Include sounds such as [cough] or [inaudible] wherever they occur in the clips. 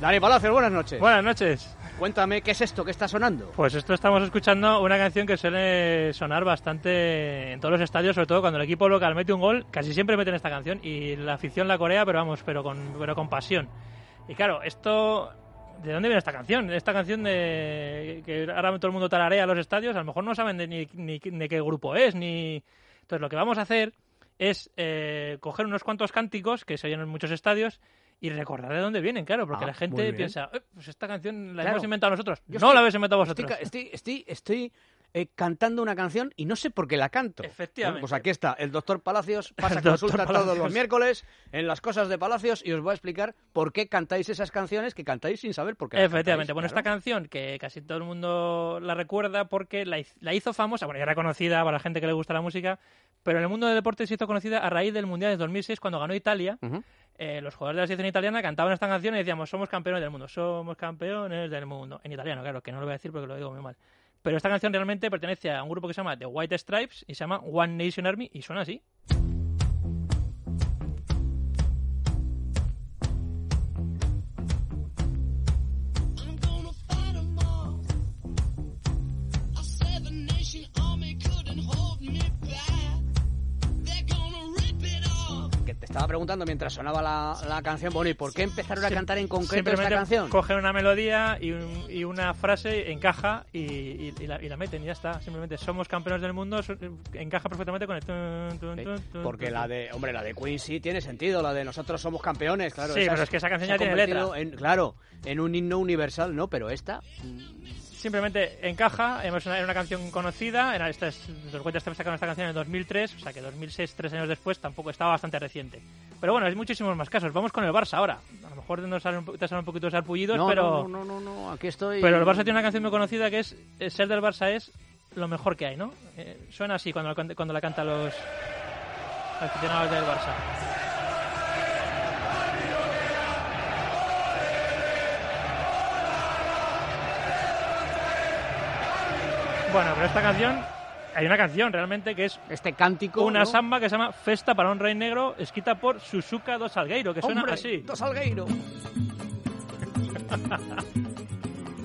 Dani Palacios, buenas noches. Buenas noches. Cuéntame, ¿qué es esto que está sonando? Pues esto estamos escuchando una canción que suele sonar bastante en todos los estadios, sobre todo cuando el equipo local mete un gol, casi siempre meten esta canción y la afición la corea, pero vamos, pero con, pero con pasión. Y claro, esto ¿De dónde viene esta canción? Esta canción de que ahora todo el mundo tararea a los estadios, a lo mejor no saben de ni, ni, de qué grupo es, ni... Entonces lo que vamos a hacer es eh, coger unos cuantos cánticos que se oyen en muchos estadios y recordar de dónde vienen, claro, porque Ah, la gente piensa, "Eh, pues esta canción la Claro. hemos inventado nosotros. Yo no estoy- la habéis inventado vosotros. Estoy, estoy, estoy, eh, cantando una canción y no sé por qué la canto. Efectivamente. Bueno, pues aquí está, el doctor Palacios [laughs] pasa consulta todos los Palacios. miércoles en las cosas de Palacios y os voy a explicar por qué cantáis esas canciones que cantáis sin saber por qué. Efectivamente, cantáis, bueno, claro. esta canción que casi todo el mundo la recuerda porque la, la hizo famosa, bueno, ya era conocida para la gente que le gusta la música, pero en el mundo del deporte se hizo conocida a raíz del Mundial de 2006 cuando ganó Italia. Eh, los jugadores de la selección italiana cantaban esta canción y decíamos, somos campeones del mundo, somos campeones del mundo. En italiano, claro, que no lo voy a decir porque lo digo muy mal. Pero esta canción realmente pertenece a un grupo que se llama The White Stripes y se llama One Nation Army y suena así. Estaba preguntando mientras sonaba la, la canción, bueno, ¿y por qué empezaron a cantar en concreto esta canción? cogen una melodía y, un- y una frase, encaja y, y- y la, y la meten y ya está. Simplemente somos campeones del mundo, so- encaja perfectamente con el... tun, Porque la de, hombre, la de Queen sí tiene sentido, la de nosotros somos campeones, claro. Sí, pero es que esa canción ya tiene letra. En, claro, en un himno universal, ¿no? Pero esta, Simplemente encaja, es una, era una canción conocida, era esta es- los Stripes sacaron esta canción en el 2003, o sea que 2006, tres años después, tampoco estaba bastante reciente. Pero bueno, hay muchísimos más casos. Vamos con el Barça ahora. A lo mejor nos salen te salen un poquito de sarpullidos, no, pero... no, no, no, no, aquí estoy. Pero el Barça tiene una canción muy conocida que es eh, Ser del Barça es lo mejor que hay, ¿no? Eh, suena así cuando, cuando la cantan los aficionados del Barça. Bueno, pero esta canción, hay una canción realmente que es Este cántico. una ¿no? samba que se llama Festa para un Rey Negro, escrita por Suzuka dos Salgueiro, que suena ¡Hombre! así. Dos Salgueiro. [laughs]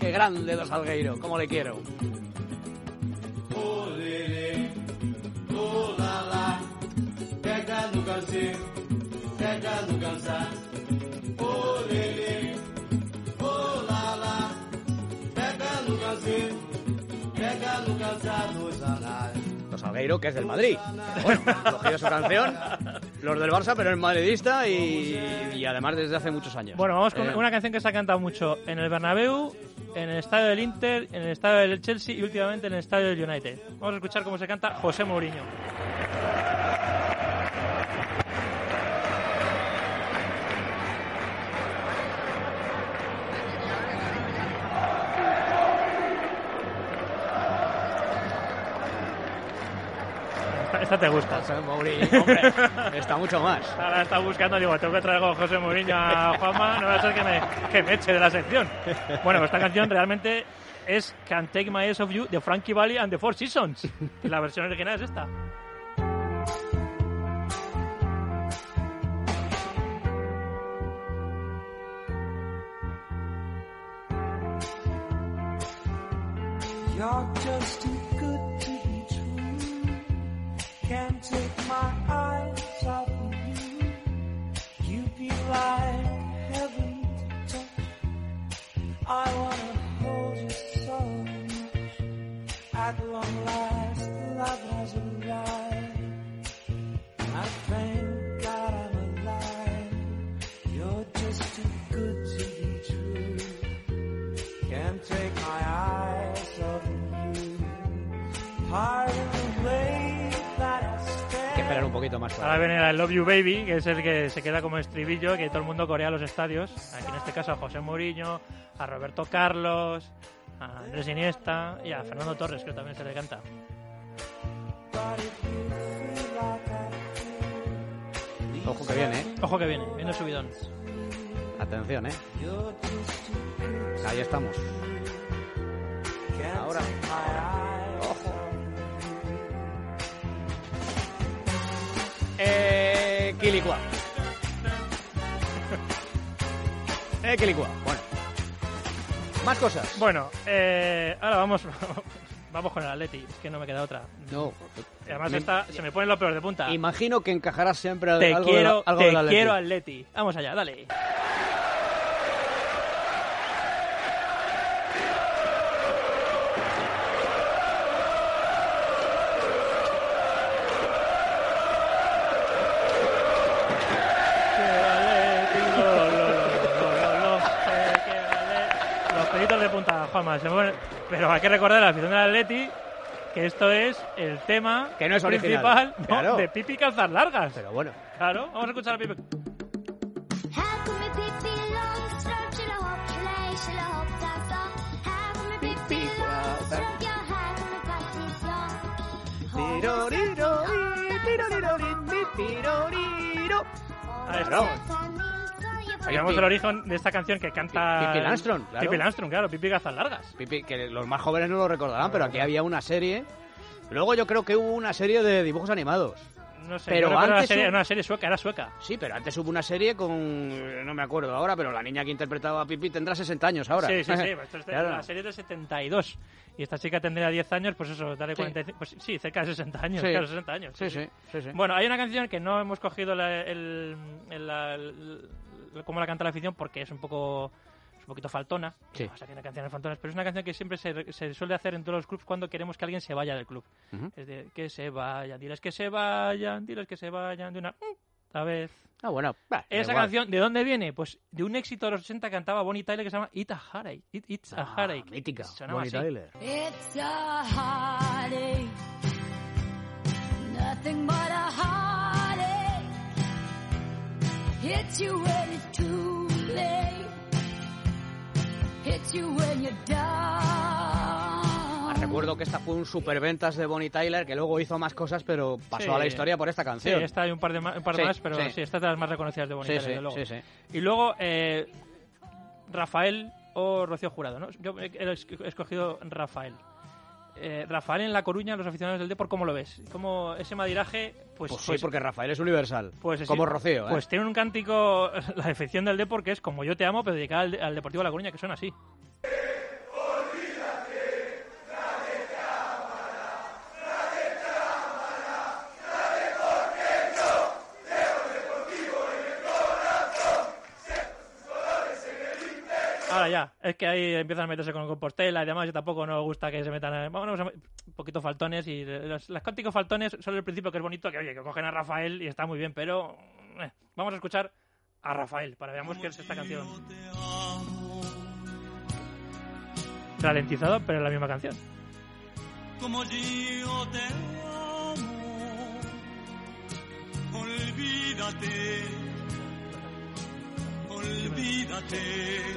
Qué grande Dos Salgueiro, cómo le quiero. Pega no calcê, pega no calçar. Ô lelê, ô lala. Pega no calcê, Dos Salgueiro, que es del Madrid. Bueno, cogido su canción. Los del Barça, pero es madridista y, y además desde hace muchos años. Bueno, vamos con Eh, una canción que se ha cantado mucho en el Bernabéu, en el estadio del Inter, en el estadio del Chelsea y últimamente en el estadio del United. Vamos a escuchar cómo se canta José Mourinho. Esta, te gusta. José Mourinho, hombre, está mucho más. Ahora está buscando, digo, tengo que traer a José Mourinho a Juanma, no va a ser que me, que me eche de la sección. Bueno, pues esta canción realmente es Can't Take My Eyes Off You de Frankie Valli and the Four Seasons. Y la versión original es esta. You're just too good to be true. Can't take my eyes off of you. You be like heaven to touch. I wanna hold you so much. At long last, love has arrived. I thank Ahora viene el Love You Baby, que es el que se queda como estribillo, que todo el mundo corea a los estadios. Aquí en este caso a José Mourinho, a Roberto Carlos, a Andrés Iniesta y a Fernando Torres, que también se le canta. Ojo que viene, ¿eh? Ojo que viene, viene el subidón. Atención, ¿eh? Ahí estamos. Ahora. [laughs] eh, qué licuado. eh, qué. Bueno. Más cosas. Bueno, eh, ahora vamos, [laughs] vamos con el Atleti. Es que no me queda otra. No. Y además esta se me pone lo peor de punta. Imagino que encajará siempre te quiero, de la, algo te del Atleti. quiero Atleti. Vamos allá, dale. Pero hay que recordar a la afición del Atleti que esto es el tema Que no es original. principal ¿no? Claro. de Pipi Calzar Largas. Pero bueno. Claro, vamos a escuchar a Pipi. Ahí está. Veamos el origen de esta canción que canta... Pi- Pippi Landström, claro. Pippi Landström, claro, Pipi Calzar Largas. Pipi, que los más jóvenes no lo recordarán, pero aquí había una serie. Luego yo creo que hubo una serie de dibujos animados. No sé, Pero antes serie, era una serie sueca, era sueca. Sí, pero antes hubo una serie con... No me acuerdo ahora, pero la niña que interpretaba a Pipi tendrá 60 años ahora. Sí, sí, sí, [laughs] esto es de- Claro. la serie del 72. Y esta chica tendría 10 años, pues eso, dale Sí. 45, pues sí, cerca de 60 años, Sí. claro, 60 años. Sí, sí, sí, sí. Bueno, hay una canción que no hemos cogido la- el, el- la- el- cómo la canta la afición porque es un poco es un poquito faltona. Sí. O sea, tiene canciones faltonas, pero es una canción que siempre se, se suele hacer en todos los clubs cuando queremos que alguien se vaya del club. Ujú. Es de que se vayan, diles que se vayan, diles que se vayan de una mm, a vez. Ah, bueno. bah, Esa igual. canción, ¿de dónde viene? Pues de un éxito de los 80 que cantaba Bonnie Tyler que se llama It's a Heartache. It- It's a Ah, Heartache. mítica. Sonaba Bonnie así. Tyler. It's a heartache, nothing but a Hits you when it's too late, hits you when you're Ah, down. Recuerdo que esta fue un superventas de Bonnie Tyler que luego hizo más cosas, pero pasó Sí. a la historia por esta Sí, canción. esta hay un par de, un par de Sí, más, pero sí. sí. esta es de las más reconocidas de Bonnie Sí, Tyler, sí, desde luego. sí, sí. Y luego, eh, Rafael o Rocío Jurado, ¿no? Yo he he escogido Rafael. Eh, Rafael en La Coruña, los aficionados del Depor, ¿cómo lo ves? ¿Cómo ese madiraje? Pues, Pues, pues- sí, porque Rafael es universal. pues sí, como Rocío, ¿eh? Pues tiene un cántico, [laughs] la afición del Depor, que es Como yo te amo, pero dedicada al, al Deportivo de La Coruña, que suena así. Ya, es que ahí empiezan a meterse con Compostela y demás, y tampoco nos gusta que se metan a... Vámonos a- un poquito faltones y los, cánticos faltones son el principio que es bonito, que oye, que cogen a Rafael y está muy bien, pero eh, vamos a escuchar a Rafael para veamos qué es esta canción. Ralentizado, pero es la misma canción. como yo te amo. Olvídate, olvídate.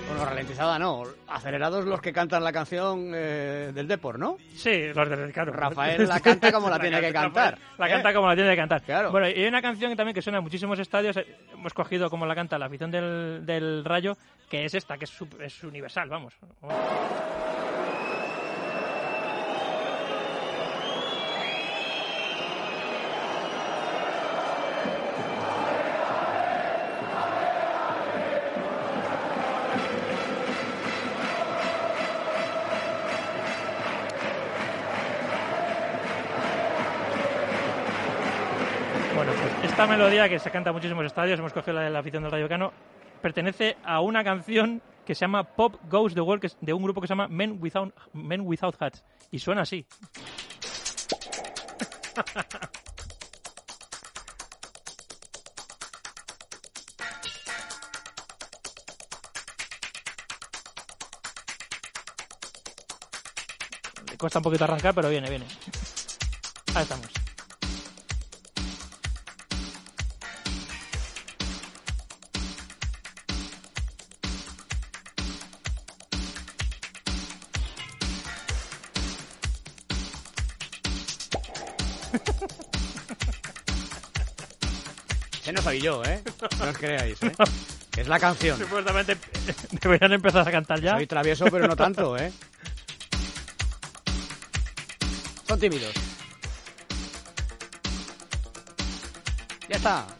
Bueno, ralentizada no. Acelerados los que cantan la canción eh, del Depor, ¿no? Sí, los de claro. Rafael la canta como la [laughs] tiene que canta- cantar, La ¿eh? canta como la tiene que cantar. Claro. Bueno, y hay una canción también que suena en muchísimos estadios. Hemos cogido como la canta la afición del, del Rayo, que es esta, que es, es universal, vamos. Pues esta melodía que se canta en muchísimos estadios, hemos cogido la de la afición del Rayo Cano, pertenece a una canción que se llama Pop Goes the World, de un grupo que se llama Men Without, Men Without Hats. Y suena así. [laughs] Le cuesta un poquito arrancar, pero viene, viene. Ahí estamos. Que no soy yo, ¿eh? No os creáis, ¿eh? [laughs] Es la canción. Supuestamente [laughs] deberían empezar a cantar ya. Soy travieso, pero no tanto, ¿eh? [laughs] Son tímidos.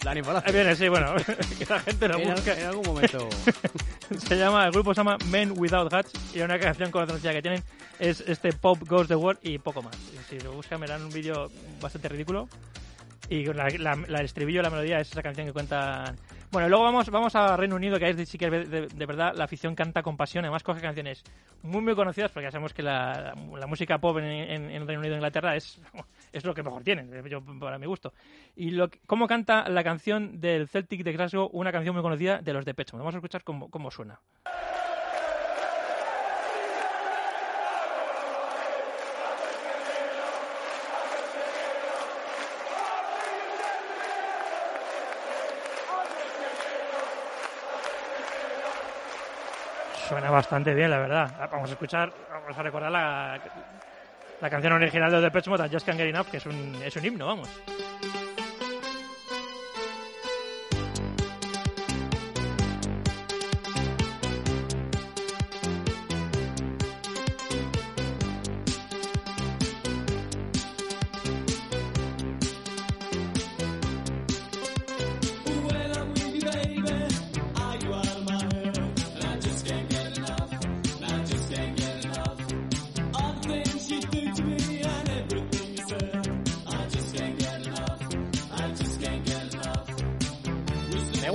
Dani Ahí Palacio. viene, sí, bueno, [laughs] que la gente lo En, busque. en algún momento. [laughs] Se llama, el grupo se llama Men Without Hats y una canción conocida que tienen es este Pop Goes the World y poco más. Y si lo buscan verán un vídeo bastante ridículo y la, la, la- estribillo, la melodía es esa canción que cuenta... Bueno, luego vamos, vamos a Reino Unido, que ahí sí que de, verdad la afición canta con pasión. Además coge canciones muy muy conocidas, porque ya sabemos que la, música pop en, en, Reino Unido e Inglaterra es, es lo que mejor tienen, yo, para mi gusto. Y lo, cómo canta la canción del Celtic de Glasgow, una canción muy conocida de los de Pecho. Vamos a escuchar cómo, cómo suena. Suena bastante bien, la verdad. Vamos a escuchar, vamos a recordar la, la canción original de The Pet Mode, Just Can't Get Enough, que es un, es un himno, vamos.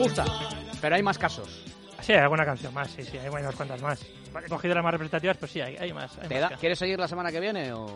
Gusta, pero hay más casos. Sí, hay alguna canción más, sí, sí, hay unas cuantas más. He cogido las más representativas, pues sí, hay, hay más. hay ¿Te más da- ¿Quieres seguir la semana que viene o...?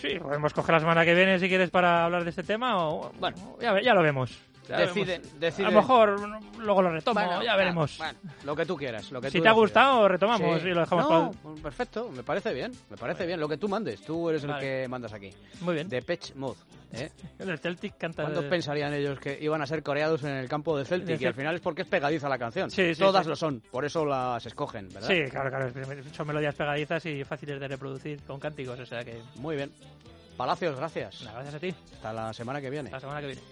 Sí, podemos coger la semana que viene si quieres para hablar de este tema o... Bueno. ya, ya lo vemos. Ya Decide. A lo mejor luego lo retomo, Bueno, ya veremos. bueno, lo que tú quieras. Lo que si tú te ha gustado, retomamos Sí. y lo dejamos No, para... perfecto, me parece bien, me parece bien. Lo que tú mandes, tú eres Vale. el que mandas aquí. Muy bien. De Pitch Mode. ¿eh? [laughs] El Celtic canta... ¿Cuántos de- pensarían ellos que iban a ser coreados en el campo de Celtic? De Y al final es porque es pegadiza la canción. Sí, sí, Todas sí. lo son, por eso las escogen, ¿verdad? Sí, claro, claro. Son melodías pegadizas y fáciles de reproducir con cánticos, o sea que... Muy bien. Palacios, gracias. Gracias a ti. Hasta la semana que viene. Hasta la semana que viene.